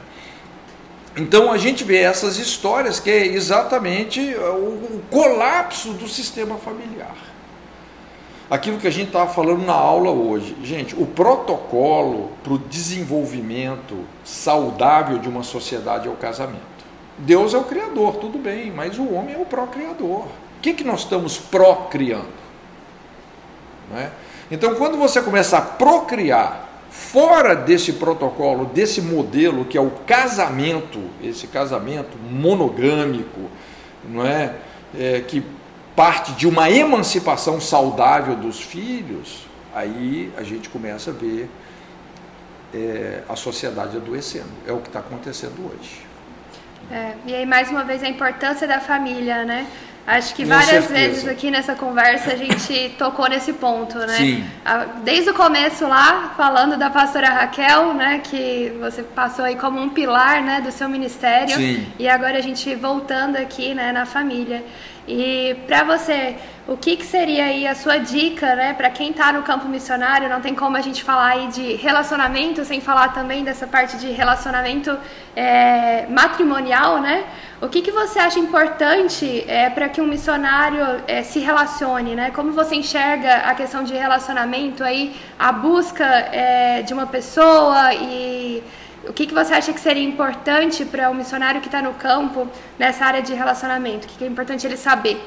Então a gente vê essas histórias que é exatamente o, colapso do sistema familiar. Aquilo que a gente estava falando na aula hoje. Gente, o protocolo para o desenvolvimento saudável de uma sociedade é o casamento. Deus é o Criador, tudo bem, mas o homem é o procriador. O que, que nós estamos procriando? É? Então, quando você começa a procriar fora desse protocolo, desse modelo que é o casamento, esse casamento monogâmico, não é? é que parte de uma emancipação saudável dos filhos, aí a gente começa a ver é, a sociedade adoecendo. É o que está acontecendo hoje. É, e aí, mais uma vez, a importância da família, né? Acho que várias vezes aqui nessa conversa a gente tocou nesse ponto, né? Sim. Desde o começo lá, falando da pastora Raquel, né, que você passou aí como um pilar, né, do seu ministério. Sim. E agora a gente voltando aqui, né, na família. E para você, o que, que, seria aí a sua dica, né, para quem está no campo missionário? Não tem como a gente falar aí de relacionamento sem falar também dessa parte de relacionamento é, matrimonial, né? O que, que você acha importante é, para que um missionário é, se relacione, né? Como você enxerga a questão de relacionamento aí, a busca é, de uma pessoa e o que, que você acha que seria importante para o um missionário que está no campo nessa área de relacionamento? O que, que é importante ele saber?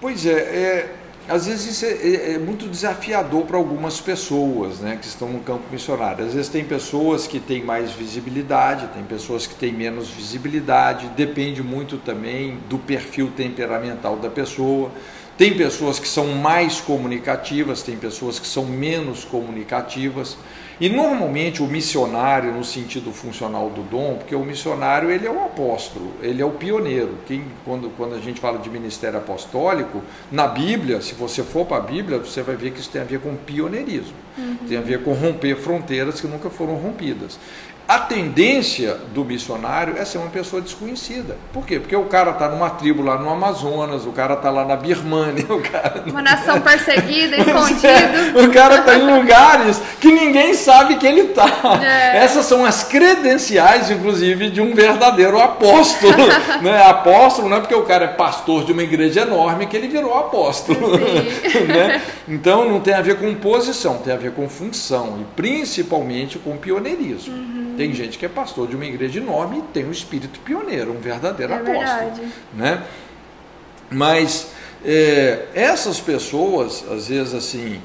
Pois é, é às vezes isso é, é, é muito desafiador para algumas pessoas né, que estão no campo missionário. Às vezes tem pessoas que têm mais visibilidade, tem pessoas que têm menos visibilidade, depende muito também do perfil temperamental da pessoa. Tem pessoas que são mais comunicativas, tem pessoas que são menos comunicativas. E normalmente o missionário, no sentido funcional do dom, porque o missionário ele é o apóstolo, ele é o pioneiro. Quem, quando, quando a gente fala de ministério apostólico, na Bíblia, se você for para a Bíblia, você vai ver que isso tem a ver com pioneirismo, uhum. tem a ver com romper fronteiras que nunca foram rompidas. A tendência do missionário é ser uma pessoa desconhecida. Por quê? Porque o cara está numa tribo lá no Amazonas, o cara está lá na Birmânia, o cara... Uma nação perseguida, <laughs> escondida. o cara está em lugares que ninguém sabe que ele está. É. Essas são as credenciais, inclusive, de um verdadeiro apóstolo. <laughs> né? Apóstolo não é porque o cara é pastor de uma igreja enorme que ele virou apóstolo. <laughs> né? Então não tem a ver com posição, tem a ver com função e principalmente com pioneirismo. Uhum. Tem gente que é pastor de uma igreja enorme e tem um espírito pioneiro, um verdadeiro é apóstolo. Verdade. Né? Mas é, essas pessoas, às vezes assim,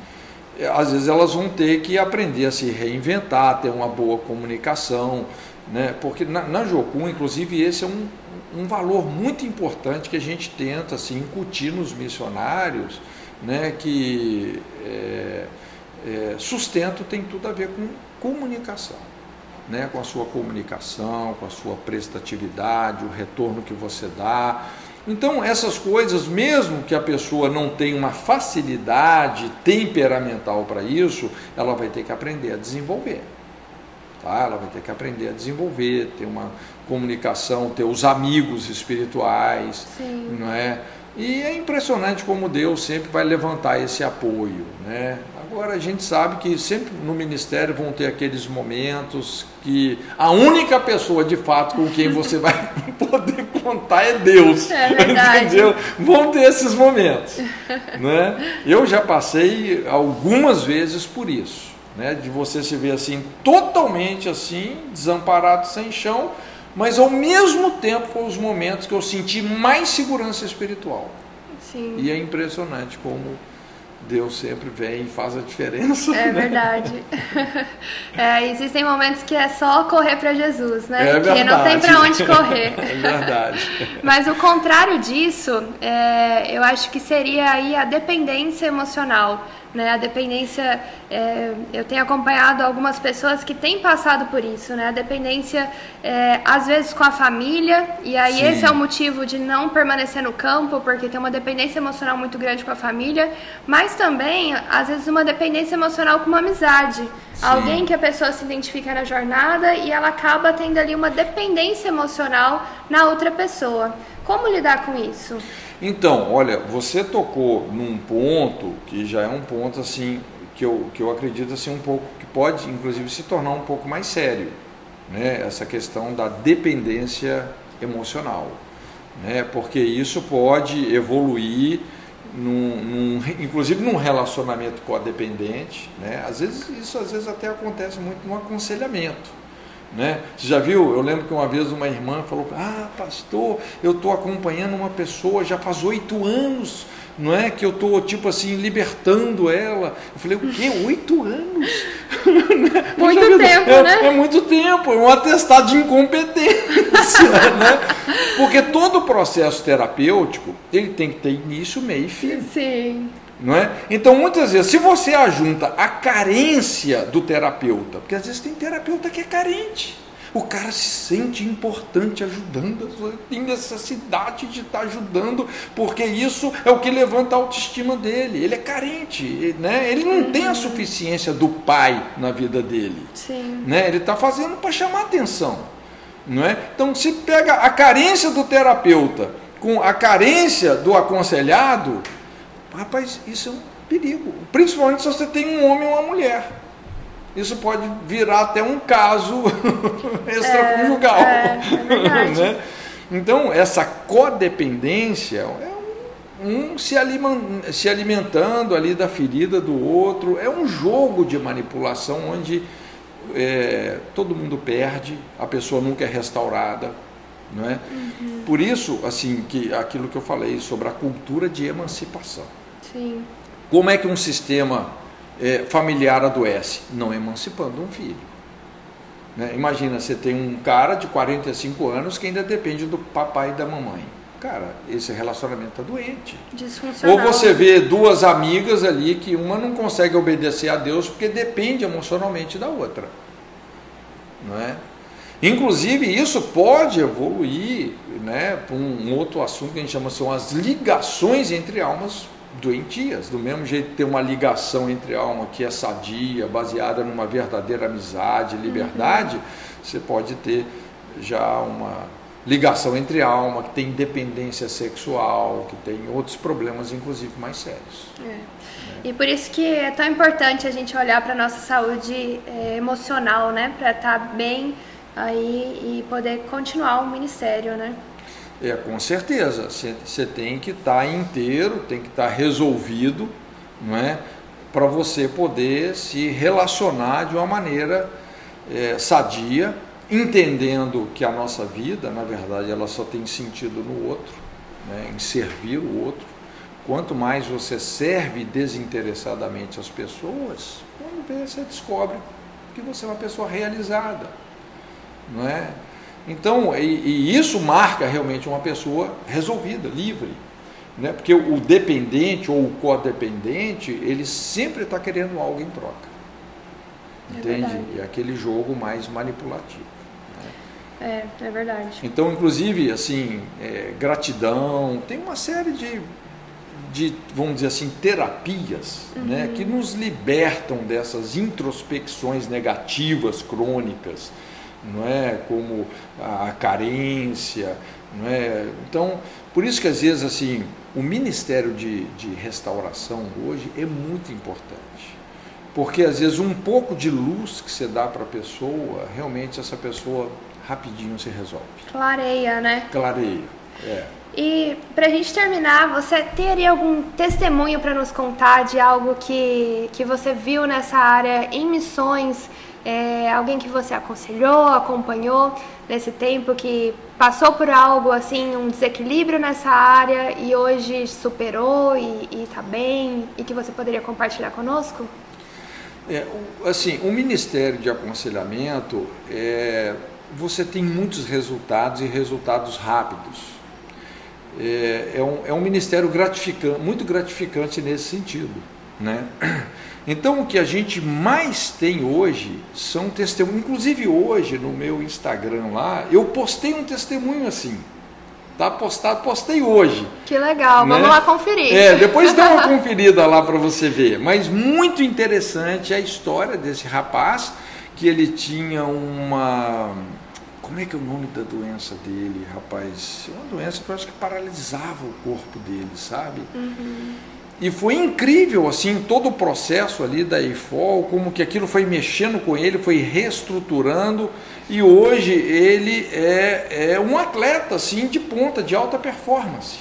às vezes elas vão ter que aprender a se reinventar, ter uma boa comunicação, né? porque na, na Jocum, inclusive, esse é um, um valor muito importante que a gente tenta assim, incutir nos missionários, né? que é, É, sustento tem tudo a ver com comunicação, né? com a sua comunicação, com a sua prestatividade, o retorno que você dá. Então, essas coisas, mesmo que a pessoa não tenha uma facilidade temperamental para isso, ela vai ter que aprender a desenvolver. Tá? Ela vai ter que aprender a desenvolver, ter uma comunicação, ter os amigos espirituais, Sim. não é? E é impressionante como Deus sempre vai levantar esse apoio, né? Agora a gente sabe que sempre no ministério vão ter aqueles momentos que a única pessoa de fato com quem você vai <laughs> poder contar é Deus. É verdade. Entendeu? Vão ter esses momentos. Né? Eu já passei algumas vezes por isso. Né? De você se ver assim, totalmente assim, desamparado, sem chão, mas ao mesmo tempo foram os momentos que eu senti mais segurança espiritual. Sim. E é impressionante como Deus sempre vem e faz a diferença. É né? verdade. <laughs> É, existem momentos que é só correr para Jesus, né? É verdade. Que não tem para onde correr. <laughs> É verdade. Mas o contrário disso, é, eu acho que seria aí a dependência emocional. Né? A dependência, é, eu tenho acompanhado algumas pessoas que têm passado por isso, né? A dependência, é, às vezes com a família, e aí Sim. esse é o motivo de não permanecer no campo, porque tem uma dependência emocional muito grande com a família, mas também, às vezes, uma dependência emocional com uma amizade. Sim. Alguém que a pessoa se identifica na jornada e ela acaba tendo ali uma dependência emocional na outra pessoa. Como lidar com isso? Então, olha, você tocou num ponto que já é um ponto assim que eu, que eu acredito assim um pouco que pode inclusive se tornar um pouco mais sério, né? Essa questão da dependência emocional, né? Porque isso pode evoluir num, num, inclusive num relacionamento codependente, né? Às vezes isso às vezes até acontece muito no aconselhamento. Né? Você já viu? Eu lembro que uma vez uma irmã falou: Ah, pastor, eu estou acompanhando uma pessoa já faz oito anos, não é? Que eu estou, tipo assim, libertando ela. Eu falei: O quê? Oito anos? <laughs> muito tempo, é, né? É muito tempo, é um atestado de incompetência, <laughs> né? Porque todo processo terapêutico ele tem que ter início, meio e fim. Sim. Não é? Então, muitas vezes, se você ajunta a carência do terapeuta, porque às vezes tem terapeuta que é carente, o cara se sente importante ajudando, tem necessidade de estar ajudando, porque isso é o que levanta a autoestima dele. Ele é carente, né? ele não uhum. tem a suficiência do pai na vida dele. Sim. Né? Ele está fazendo para chamar atenção. Não é? Então, se pega a carência do terapeuta com a carência do aconselhado, Rapaz, isso é um perigo. Principalmente se você tem um homem ou uma mulher. Isso pode virar até um caso <laughs> extraconjugal. É, é né? Então, essa codependência é um, um se, se alimentando ali da ferida do outro. É um jogo de manipulação onde é, todo mundo perde, a pessoa nunca é restaurada. Não é? Uhum. Por isso, assim, que aquilo que eu falei sobre a cultura de emancipação. Sim. Como é que um sistema é, familiar adoece? Não emancipando um filho. Né? Imagina, você tem um cara de 45 anos que ainda depende do papai e da mamãe. Cara, esse relacionamento está doente. Ou você vê duas amigas ali que uma não consegue obedecer a Deus porque depende emocionalmente da outra. Não é? Inclusive, isso pode evoluir né, para um outro assunto que a gente chama são as ligações entre almas doentias, do mesmo jeito tem uma ligação entre alma que é sadia, baseada numa verdadeira amizade, liberdade, uhum. você pode ter já uma ligação entre alma, que tem dependência sexual, que tem outros problemas, inclusive mais sérios. É. Né? E por isso que é tão importante a gente olhar para a nossa saúde é, emocional, né? Para estar tá bem aí e poder continuar o ministério, né? É, com certeza. Você tem que estar tá inteiro, tem que estar tá resolvido, não é? Para você poder se relacionar de uma maneira é, sadia, entendendo que a nossa vida, na verdade, ela só tem sentido no outro, né? em servir o outro. Quanto mais você serve desinteressadamente as pessoas, quando você descobre que você é uma pessoa realizada, não é? Então, e, e, isso marca realmente uma pessoa resolvida, livre. Né? Porque o dependente ou o codependente, ele sempre está querendo algo em troca. É entende? Verdade. É aquele jogo mais manipulativo. Né? É, é verdade. Então, inclusive, assim, é, gratidão, tem uma série de, de, vamos dizer assim, terapias né, uhum. né, que nos libertam dessas introspecções negativas crônicas, não é? Como a carência, não é? Então, por isso que às vezes assim, o Ministério de, de Restauração hoje é muito importante. Porque às vezes um pouco de luz que você dá para a pessoa, realmente essa pessoa rapidinho se resolve. Clareia, né? Clareia, é. E para a gente terminar, você teria algum testemunho para nos contar de algo que, que você viu nessa área em missões? É, alguém que você aconselhou, acompanhou nesse tempo, que passou por algo assim, um desequilíbrio nessa área e hoje superou e está bem e que você poderia compartilhar conosco? É, assim, o Ministério de Aconselhamento, é, você tem muitos resultados e resultados rápidos. É, é, um, é um ministério gratificante, muito gratificante nesse sentido. Né? Então, o que a gente mais tem hoje são testemunhos. Inclusive, hoje no meu Instagram lá, eu postei um testemunho assim. Tá postado, postei hoje. Que legal, né? vamos lá conferir. É, depois dá uma <laughs> conferida lá para você ver. Mas muito interessante a história desse rapaz, que ele tinha uma. Como é que é o nome da doença dele, rapaz? É uma doença que eu acho que paralisava o corpo dele, sabe? Uhum. E foi incrível, assim, todo o processo ali da IFOL, como que aquilo foi mexendo com ele, foi reestruturando, e hoje ele é, é um atleta, assim, de ponta, de alta performance.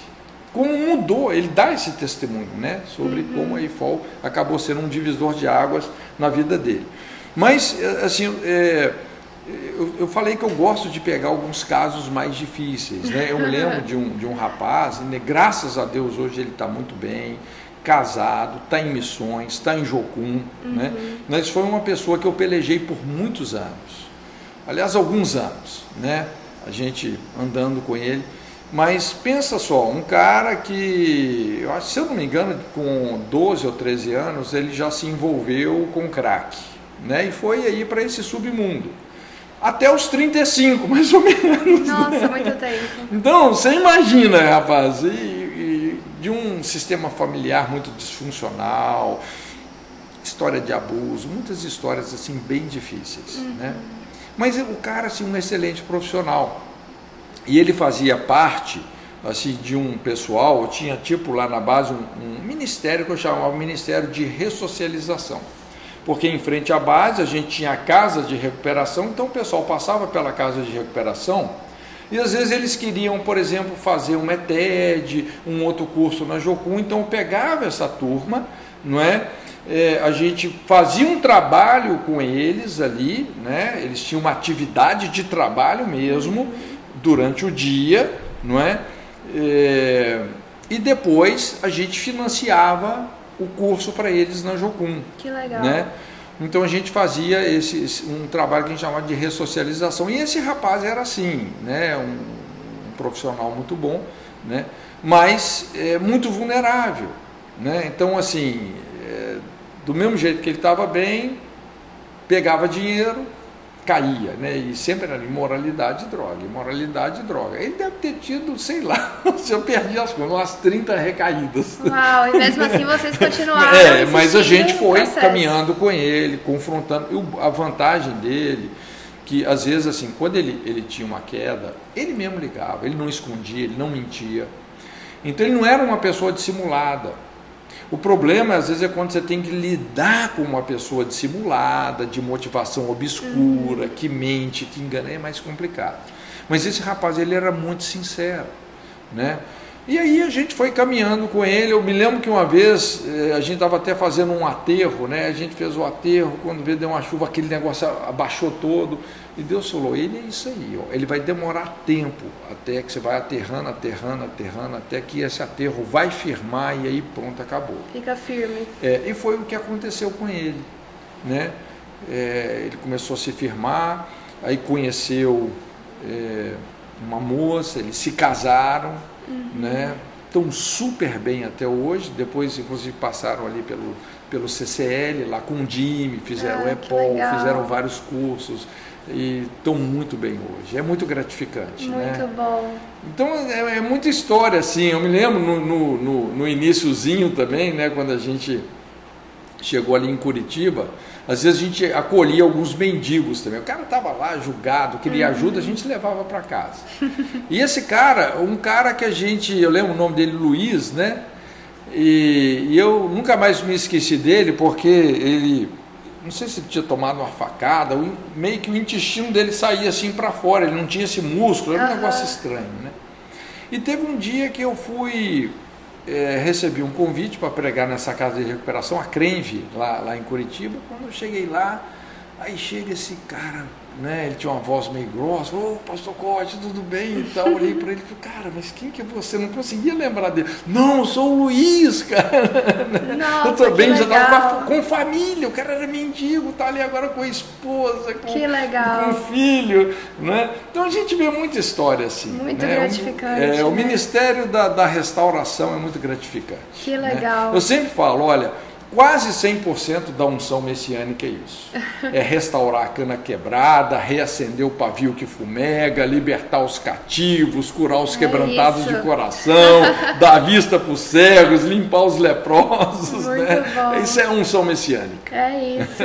Como mudou, ele dá esse testemunho, né, sobre uhum. como a IFOL acabou sendo um divisor de águas na vida dele. Mas, assim, é, eu, eu, falei que eu gosto de pegar alguns casos mais difíceis. Né? Eu <laughs> lembro de um, de um rapaz, né? graças a Deus hoje ele está muito bem, casado, está em missões, está em Jocum. Uhum. Né? Mas foi uma pessoa que eu pelejei por muitos anos. Aliás, alguns anos, né? A gente andando com ele. Mas pensa só, um cara que, eu acho, se eu não me engano, com 12 ou 13 anos, ele já se envolveu com crack. Né? E foi aí para esse submundo. Até os 35, <laughs> mais ou menos. Nossa, né? muito tempo. Então, você imagina, rapaz. E, de um sistema familiar muito disfuncional, história de abuso, muitas histórias assim bem difíceis, uhum. né? Mas o cara assim um excelente profissional e ele fazia parte assim de um pessoal, tinha tipo lá na base um, um ministério que eu chamava Ministério de Ressocialização porque em frente à base a gente tinha a casa de recuperação, então o pessoal passava pela casa de recuperação e às vezes eles queriam, por exemplo, fazer um ETED, um outro curso na Jocum, então eu pegava essa turma, não é? é? a gente fazia um trabalho com eles ali, né? Eles tinham uma atividade de trabalho mesmo durante o dia, não é? é e depois a gente financiava o curso para eles na Jocum. Que legal. Né? Então a gente fazia esse, esse, um trabalho que a gente chamava de ressocialização. E esse rapaz era assim, né? um, um profissional muito bom, né? mas é, muito vulnerável. Né? Então, assim, é, do mesmo jeito que ele estava bem, pegava dinheiro, caía, né? E sempre era imoralidade e droga, imoralidade e droga. Ele deve ter tido, sei lá, <laughs> se eu perdi as contas, umas 30 recaídas. Uau, e mesmo assim vocês <laughs> continuaram. É, mas a gente foi processo. caminhando com ele, confrontando. E a vantagem dele, que às vezes, assim, quando ele, ele tinha uma queda, ele mesmo ligava, ele não escondia, ele não mentia. Então ele não era uma pessoa dissimulada. O problema, às vezes, é quando você tem que lidar com uma pessoa dissimulada, de motivação obscura, uhum. que mente, que engana, é mais complicado. Mas esse rapaz, ele era muito sincero, né? E aí a gente foi caminhando com ele. Eu me lembro que uma vez eh, a gente estava até fazendo um aterro, né? A gente fez o aterro, quando veio deu uma chuva, aquele negócio abaixou todo. E Deus falou: Ele é isso aí, ó. ele vai demorar tempo até que você vai aterrando, aterrando, aterrando, até que esse aterro vai firmar e aí pronto, acabou. Fica firme. É, e foi o que aconteceu com ele, né? É, ele começou a se firmar, aí conheceu é, uma moça, eles se casaram uhum. né? estão super bem até hoje, depois inclusive passaram ali pelo, pelo CCL, lá com o DIME, fizeram ah, o EPOL, fizeram vários cursos e estão muito bem hoje. É muito gratificante. Muito né? bom. Então é, é, muita história assim. Eu me lembro no, no, no, no iníciozinho também, né, quando a gente chegou ali em Curitiba, às vezes a gente acolhia alguns mendigos também. O cara estava lá julgado, queria uhum. ajuda, a gente levava para casa. E esse cara, um cara que a gente, eu lembro o nome dele, Luiz, né? E, e eu nunca mais me esqueci dele porque ele não sei se ele tinha tomado uma facada, meio que o intestino dele saía assim para fora, ele não tinha esse músculo, era um uhum. negócio estranho, né? E teve um dia que eu fui, é, recebi um convite para pregar nessa casa de recuperação, a Crenve, lá, lá em Curitiba. Quando eu cheguei lá, aí chega esse cara né? Ele tinha uma voz meio grossa, ô oh, pastor Cote, tudo bem? E tal. Olhei para ele e falei, cara, mas quem que é você? Não conseguia lembrar dele. Não, eu sou o Luiz, cara. Nossa, eu também já estava com, com, família, o cara era mendigo, tá ali agora com a esposa, com, que legal. com o filho. Né? Então a gente vê muita história assim. Muito né? gratificante. É, né? O ministério da, da restauração é muito gratificante. Que né? legal. Né? Eu sempre falo, olha Quase 100% da unção messiânica é isso. É restaurar a cana quebrada, reacender o pavio que fumega, libertar os cativos, curar os é quebrantados isso. de coração, <laughs> dar vista para os cegos, limpar os leprosos. Muito né? bom. Isso é unção messiânica. É isso.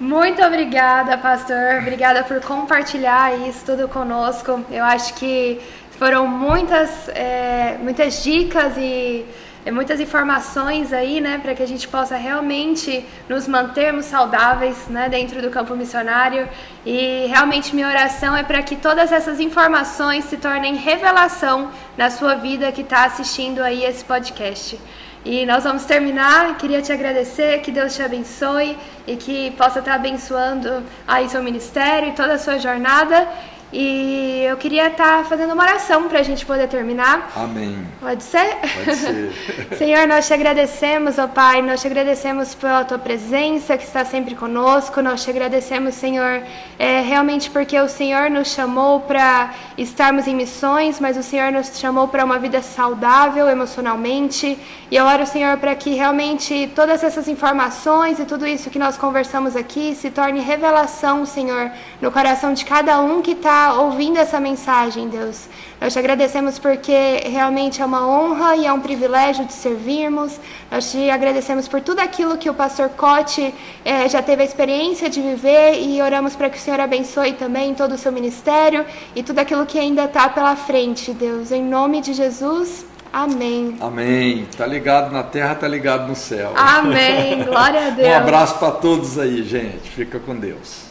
Muito obrigada, pastor. Obrigada por compartilhar isso tudo conosco. Eu acho que foram muitas, é, muitas dicas e muitas informações aí, né, para que a gente possa realmente nos mantermos saudáveis, né, dentro do campo missionário. E realmente minha oração é para que todas essas informações se tornem revelação na sua vida que está assistindo aí esse podcast. E nós vamos terminar. Queria te agradecer, que Deus te abençoe e que possa estar abençoando aí seu ministério e toda a sua jornada. E eu queria estar tá fazendo uma oração para a gente poder terminar. Amém. Pode ser? Pode ser. <laughs> Senhor, nós te agradecemos, ó Pai, nós te agradecemos pela tua presença que está sempre conosco. Nós te agradecemos, Senhor, é, realmente porque o Senhor nos chamou para estarmos em missões, mas o Senhor nos chamou para uma vida saudável emocionalmente. E eu oro, Senhor, para que realmente todas essas informações e tudo isso que nós conversamos aqui se torne revelação, Senhor, no coração de cada um que está ouvindo essa mensagem, Deus. Nós te agradecemos porque realmente é uma honra e é um privilégio de servirmos. Nós te agradecemos por tudo aquilo que o pastor Cote eh, já teve a experiência de viver e oramos para que o Senhor abençoe também todo o seu ministério e tudo aquilo que ainda está pela frente, Deus. Em nome de Jesus. Amém. Amém. Tá ligado na terra, tá ligado no céu. Amém. Glória a <laughs> Deus. um abraço para todos aí, gente. Fica com Deus.